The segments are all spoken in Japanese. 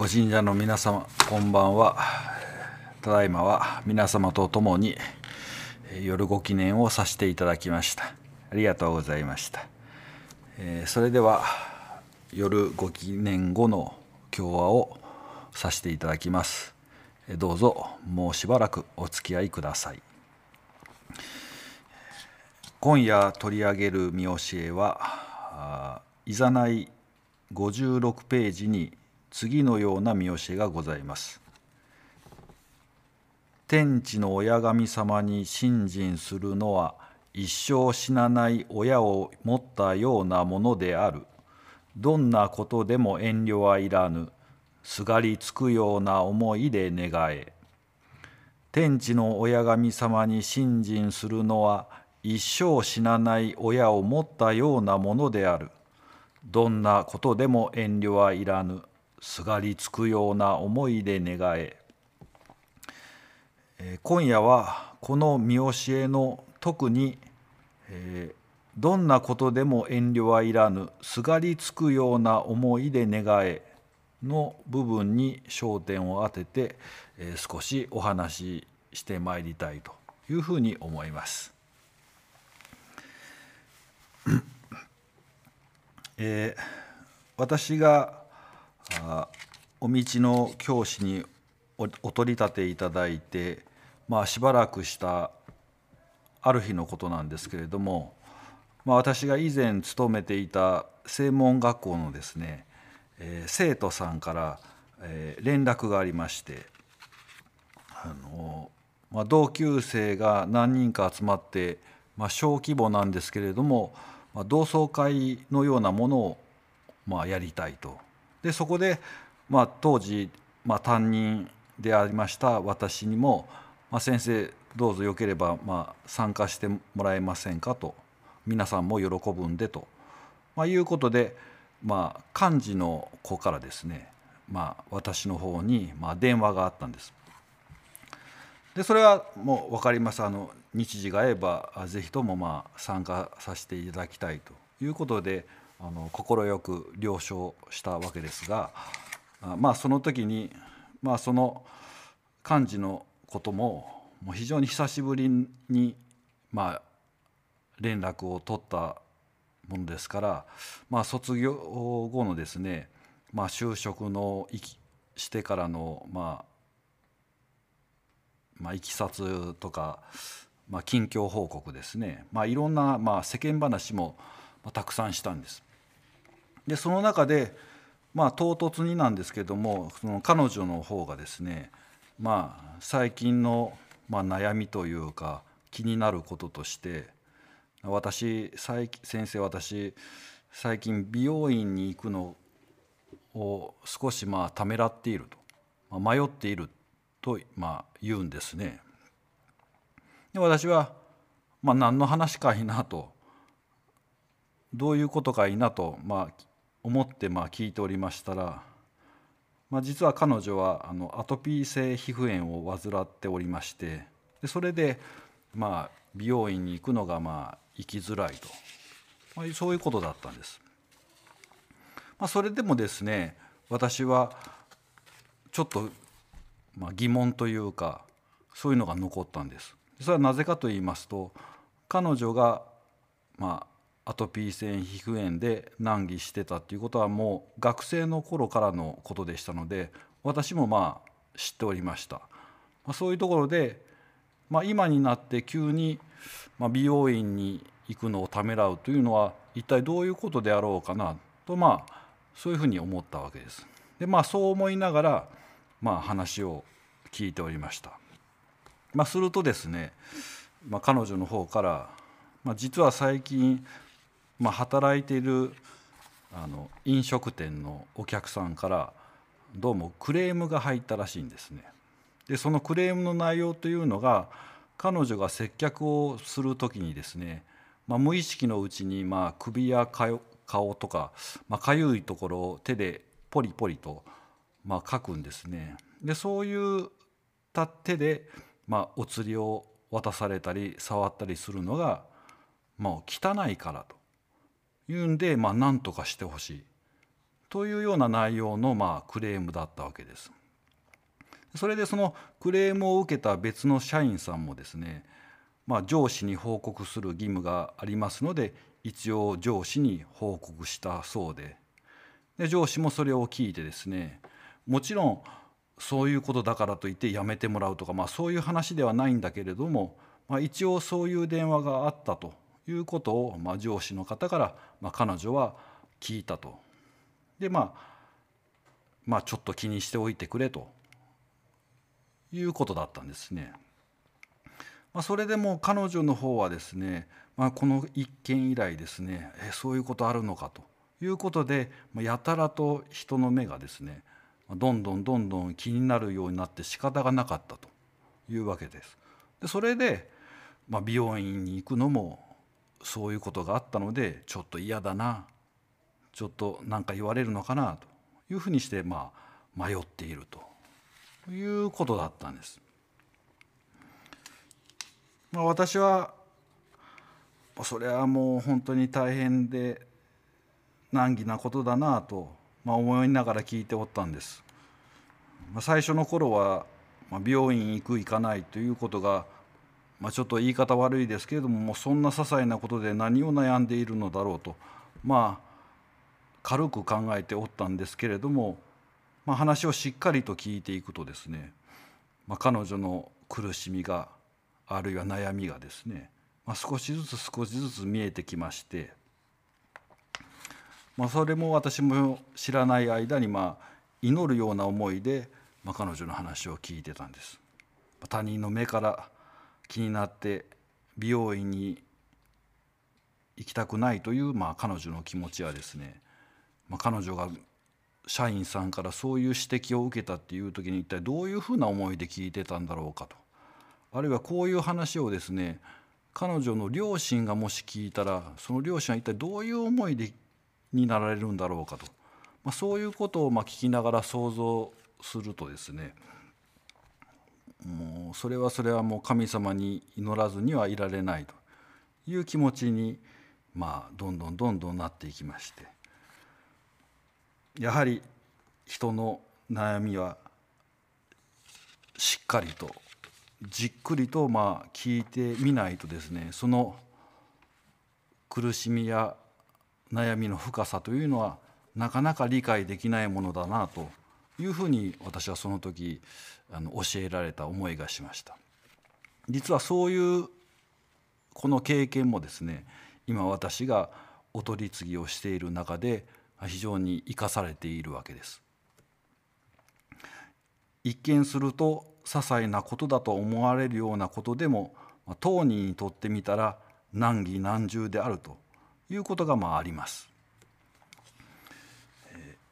ご神社の皆様こんばんは。ただいまは皆様と共に夜ご記念をさせていただきました。ありがとうございました。それでは夜ご記念後の共和をさせていただきます。どうぞもうしばらくお付き合いください。今夜取り上げる見教えはいざない56ページに次のような見教えがございます。天地の親神様に信心するのは一生死なない親を持ったようなものである。どんなことでも遠慮はいらぬ。すがりつくような思いで願え。天地の親神様に信心するのは一生死なない親を持ったようなものである。どんなことでも遠慮はいらぬ。すがりつくような思いで願え今夜はこの見教えの特に、えどんなことでも遠慮はいらぬすがりつくような思いで願えの部分に焦点を当てて、え少しお話ししてまいりたいというふうに思います。えー、私がお道の教師にお取り立ていただいて、まあ、しばらくしたある日のことなんですけれども、まあ、私が以前勤めていた専門学校のですね、えー、生徒さんから、えー、連絡がありましてあの、まあ、同級生が何人か集まって、まあ、小規模なんですけれども、まあ、同窓会のようなものを、まあ、やりたいと。でそこで、まあ、当時、まあ、担任でありました私にも、まあ、先生どうぞよければ、まあ、参加してもらえませんかと皆さんも喜ぶんでと、まあ、いうことで、まあ、幹事の子からですね、まあ、私の方に、まあ、電話があったんです。でそれはもう分かりますあの日時が合えばぜひともまあ参加させていただきたいということであの快く了承したわけですがまあその時に、まあ、その幹事のことももう非常に久しぶりに、まあ、連絡を取ったものですから、まあ、卒業後のですね、まあ、就職のいきしてからの、まあまあ、いきさつとか、まあ、近況報告ですね、まあ、いろんな、まあ、世間話も、たくさんしたんです。でその中でまあ唐突になんですけどもその彼女の方がですねまあ最近のまあ悩みというか気になることとして私先生私最近美容院に行くのを少しまあためらっていると、まあ、迷っているとまあ言うんですね。で私はまあ何の話かいなとどういうことかいいなとまあ思ってまあ聞いておりましたら、まあ、実は彼女はあのアトピー性皮膚炎を患っておりましてでそれでまあ美容院に行くのがまあ行きづらいと、まあ、そういうことだったんです。まあ、それでもですね私はちょっとまあ疑問というかそういうのが残ったんです。それはなぜかと言いますと彼女がまあアトピー性皮膚炎で難儀してたっていうことはもう学生の頃からのことでしたので私もまあ知っておりました、まあ、そういうところで、まあ、今になって急に美容院に行くのをためらうというのは一体どういうことであろうかなとまあそういうふうに思ったわけです。でまあそう思いながら、まあ、話を聞いておりました。まあ、するとですね、まあ、彼女の方から、まあ、実は最近まあ、働いているあの飲食店のお客さんからどうもクレームが入ったらしいんですね。でそのクレームの内容というのが彼女が接客をする時にですね、まあ、無意識のうちにまあ首や顔とかまあ、いところを手でポリポリとまあ書くんですね。でそういうた手でまあお釣りを渡されたり触ったりするのがまあ汚いからというんで、まあ、何とかしてほしい。というような内容のまあクレームだったわけです。それでそのクレームを受けた別の社員さんもですね、まあ、上司に報告する義務がありますので一応上司に報告したそうで。で上司もそれを聞いてですねもちろんそういうことだからといって辞めてもらうとか、まあ、そういう話ではないんだけれども、まあ、一応そういう電話があったと。いうことを、まあ、上司の方から、まあ、彼女は聞いたと。でまあまあちょっと気にしておいてくれということだったんですね。まあ、それでも彼女の方はですね、まあ、この一件以来ですねえそういうことあるのかということでまやたらと人の目がですねどんどんどんどん気になるようになって仕方がなかったというわけです。でそれで、まあ、美容院に行くのもそういうことがあったのでちょっと嫌だなちょっと何か言われるのかなというふうにしてまあ迷っているということだったんです。まあ、私はそれはもう本当に大変で難儀なことだなと、まあ、思いながら聞いておったんです。まあ、最初の頃は、まあ、病院行く行かないということが、まあ、ちょっと言い方悪いですけれどももうそんな些細なことで何を悩んでいるのだろうとまあ軽く考えておったんですけれども、まあ、話をしっかりと聞いていくとですね、まあ、彼女の苦しみがあるいは悩みがですね、まあ、少しずつ少しずつ見えてきまして、まあ、それも私も知らない間にまあ祈るような思いで、まあ、彼女の話を聞いてたんです。他人の目から気になって美容院に行きたくないという、まあ、彼女の気持ちはですねまあ、彼女が社員さんからそういう指摘を受けたっていう時に一体どういうふうな思いで聞いてたんだろうかと。あるいはこういう話をですね彼女の両親がもし聞いたらその両親は一体どういう思いでになられるんだろうかと、まあ、そういうことをま聞きながら想像するとですねもうそれはそれはもう神様に祈らずにはいられないという気持ちにまあどんどんどんどんなっていきまして。やはり人の悩みはしっかりとじっくりとまあ聞いてみないとですねその苦しみや悩みの深さというのはなかなか理解できないものだなというふうに私はその時あの教えられた思いがしました実はそういうこの経験もですね今私がお取り次ぎをしている中で非常に生かされているわけです。一見すると些細なことだと思われるようなことでも当人にとってみたら難儀難重であるということがまああります。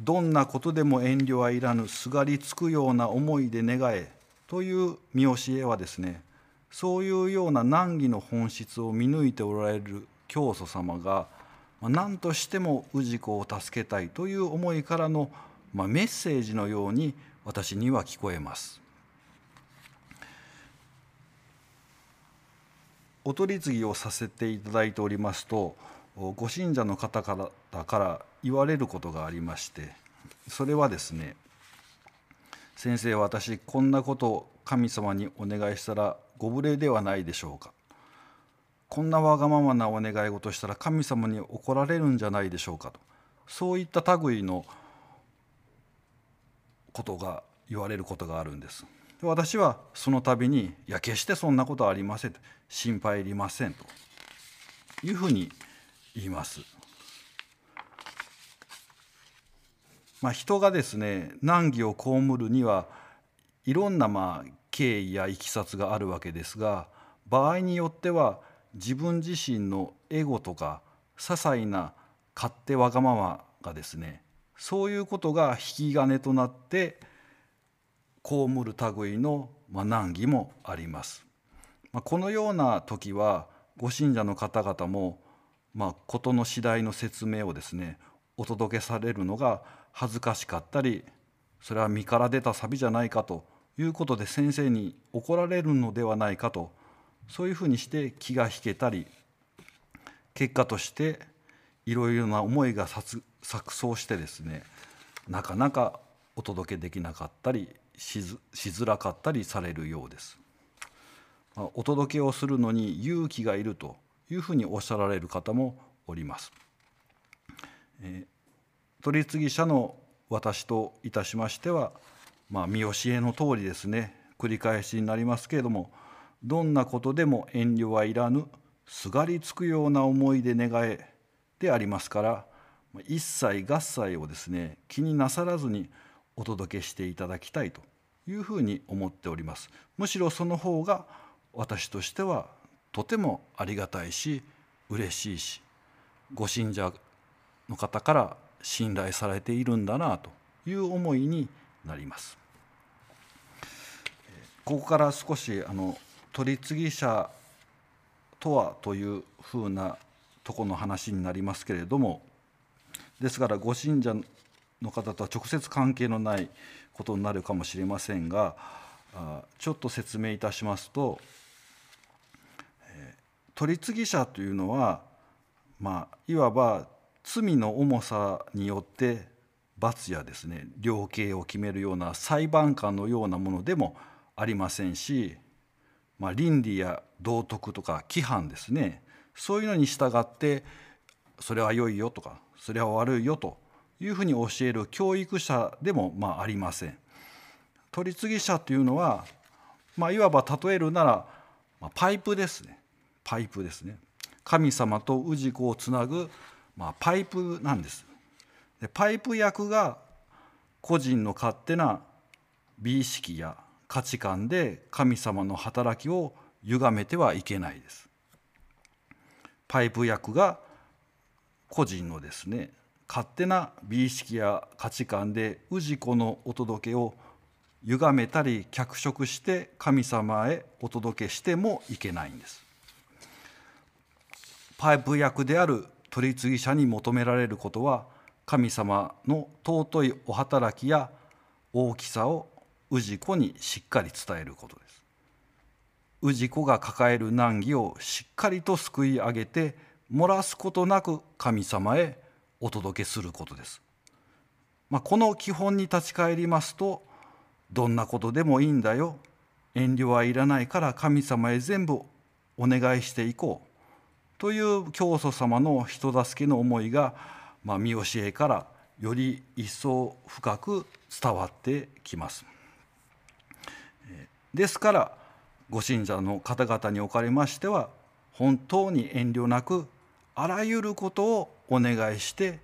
どんなことでも遠慮はいらぬすがりつくような思いで願えという見教えはですねそういうような難儀の本質を見抜いておられる教祖様が何としても氏子を助けたいという思いからの、まあ、メッセージのように私には聞こえます。お取り次ぎをさせていただいておりますとご信者の方からから言われることがありましてそれはですね「先生私こんなことを神様にお願いしたらご無礼ではないでしょうか」こんなわがままなお願い事したら神様に怒られるんじゃないでしょうかと。そういった類のことが言われることがあるんです。私はその度に「いや決してそんなことはありません」と「心配いりません」と。いうふうに言います。まあ、人がですね難儀を被るにはいろんなまあ経緯やいきさつがあるわけですが場合によっては自分自身のエゴとか些細な勝手わがままがですねそういうことが引き金となって被る類のまあ難儀もあります。まあこのような時はご信者の方々もまあ事の次第の説明をですねお届けされるのが恥ずかしかったりそれは身から出たサビじゃないかということで先生に怒られるのではないかとそういうふうにして気が引けたり結果としていろいろな思いが錯綜してですねなかなかお届けできなかったりしづらかったりされるようです。お届けをするのに勇気がいるというふうにおっしゃられる方もおります。えー、取次者の私といたしましては、まあ、見教えの通りですね繰り返しになりますけれどもどんなことでも遠慮はいらぬすがりつくような思いで願えでありますから一切合切をですね気になさらずにお届けしていただきたいというふうに思っております。むしろその方が私としてはとてもありがたいし嬉しいしご信者の方から信頼されているんだなという思いになります。ここから少しあの取次者とはというふうなとこの話になりますけれどもですからご信者の方とは直接関係のないことになるかもしれませんがちょっと説明いたしますと取次者というのは、まあ、いわば罪の重さによって罰やですね量刑を決めるような裁判官のようなものでもありませんし、まあ、倫理や道徳とか規範ですねそういうのに従ってそれは良いよとかそれは悪いよというふうに教える教育者でもまあありません。取次者というのは、まあ、いわば例えるなら、まあ、パイプですねパイプですね神様と氏子をつなぐ、まあ、パイプなんです。でパイプ役が個人の勝手な美意識や価値観で神様の働きを歪めてはいけないです。パイプ役が個人のですね勝手な美意識や価値観で氏子のお届けを歪めたり脚色して神様へお届けしてもいけないんです。パイプ役である取次者に求められることは神様の尊いお働きや大きさを氏子にしっかり伝えることです。氏子が抱える難儀をしっかりと救い上げて漏らすことなく神様へお届けすることです。まあ、この基本に立ち返りますとどんなことでもいいんだよ遠慮はいらないから神様へ全部お願いしていこうという教祖様の人助けの思いが、まあ、見教えからより一層深く伝わってきます。ですからご信者の方々におかれましては本当に遠慮なくあらゆることをお願いして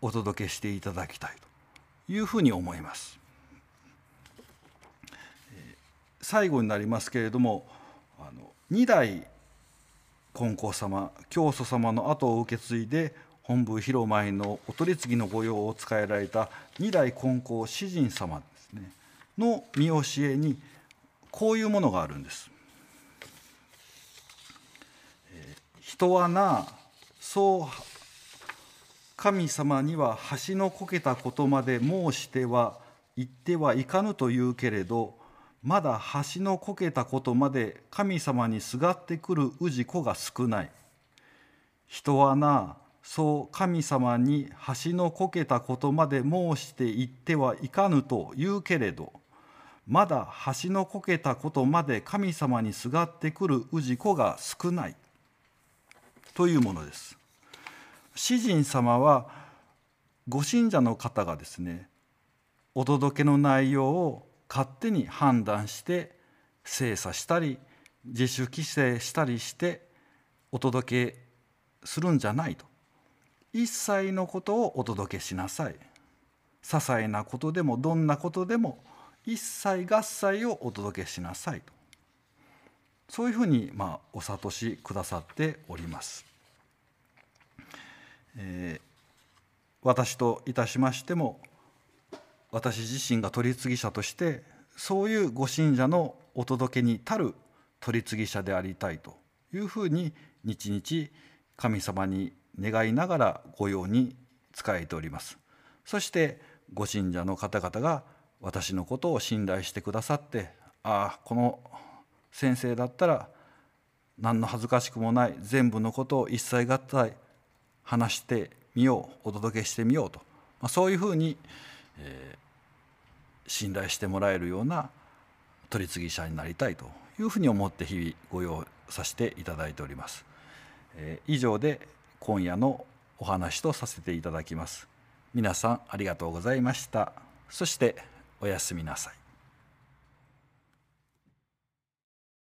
お届けしていただきたいというふうに思います。最後になりますけれどもあの2代金光様教祖様の後を受け継いで本部広前のお取り次ぎの御用を使えられた二代金光詩人様ですねの見教えにこういうものがあるんです。人はなそう神様には橋のこけたことまで申しては言ってはいかぬと言うけれどまだ橋のこけたことまで神様にすがってくる氏子が少ない。人はな、そう神様に橋のこけたことまで申して言ってはいかぬと言うけれど、まだ橋のこけたことまで神様にすがってくる氏子が少ない。というものです。詩人様はご信者の方がですねお届けの内容を勝手に判断して精査したり自主規制したりしてお届けするんじゃないと。一切のことをお届けしなさい。些細なことでもどんなことでも一切合切をお届けしなさいと。そういうふうにまあお諭しくださっております。えー、私といたしましても私自身が取次者としてそういうご信者のお届けに足る取次者でありたいというふうに日々神様に願いながら御用に仕えております。そしてご信者の方々が私のことを信頼してくださってああこの先生だったら何の恥ずかしくもない全部のことを一切合体話してみようお届けしてみようと、まあ、そういうふうに、えー、信頼してもらえるような取り次ぎ者になりたいというふうに思って日々ご用させていただいております。えー、以上で今夜のお話とさせていただきます。皆さんありがとうございました。そしておやすみなさい。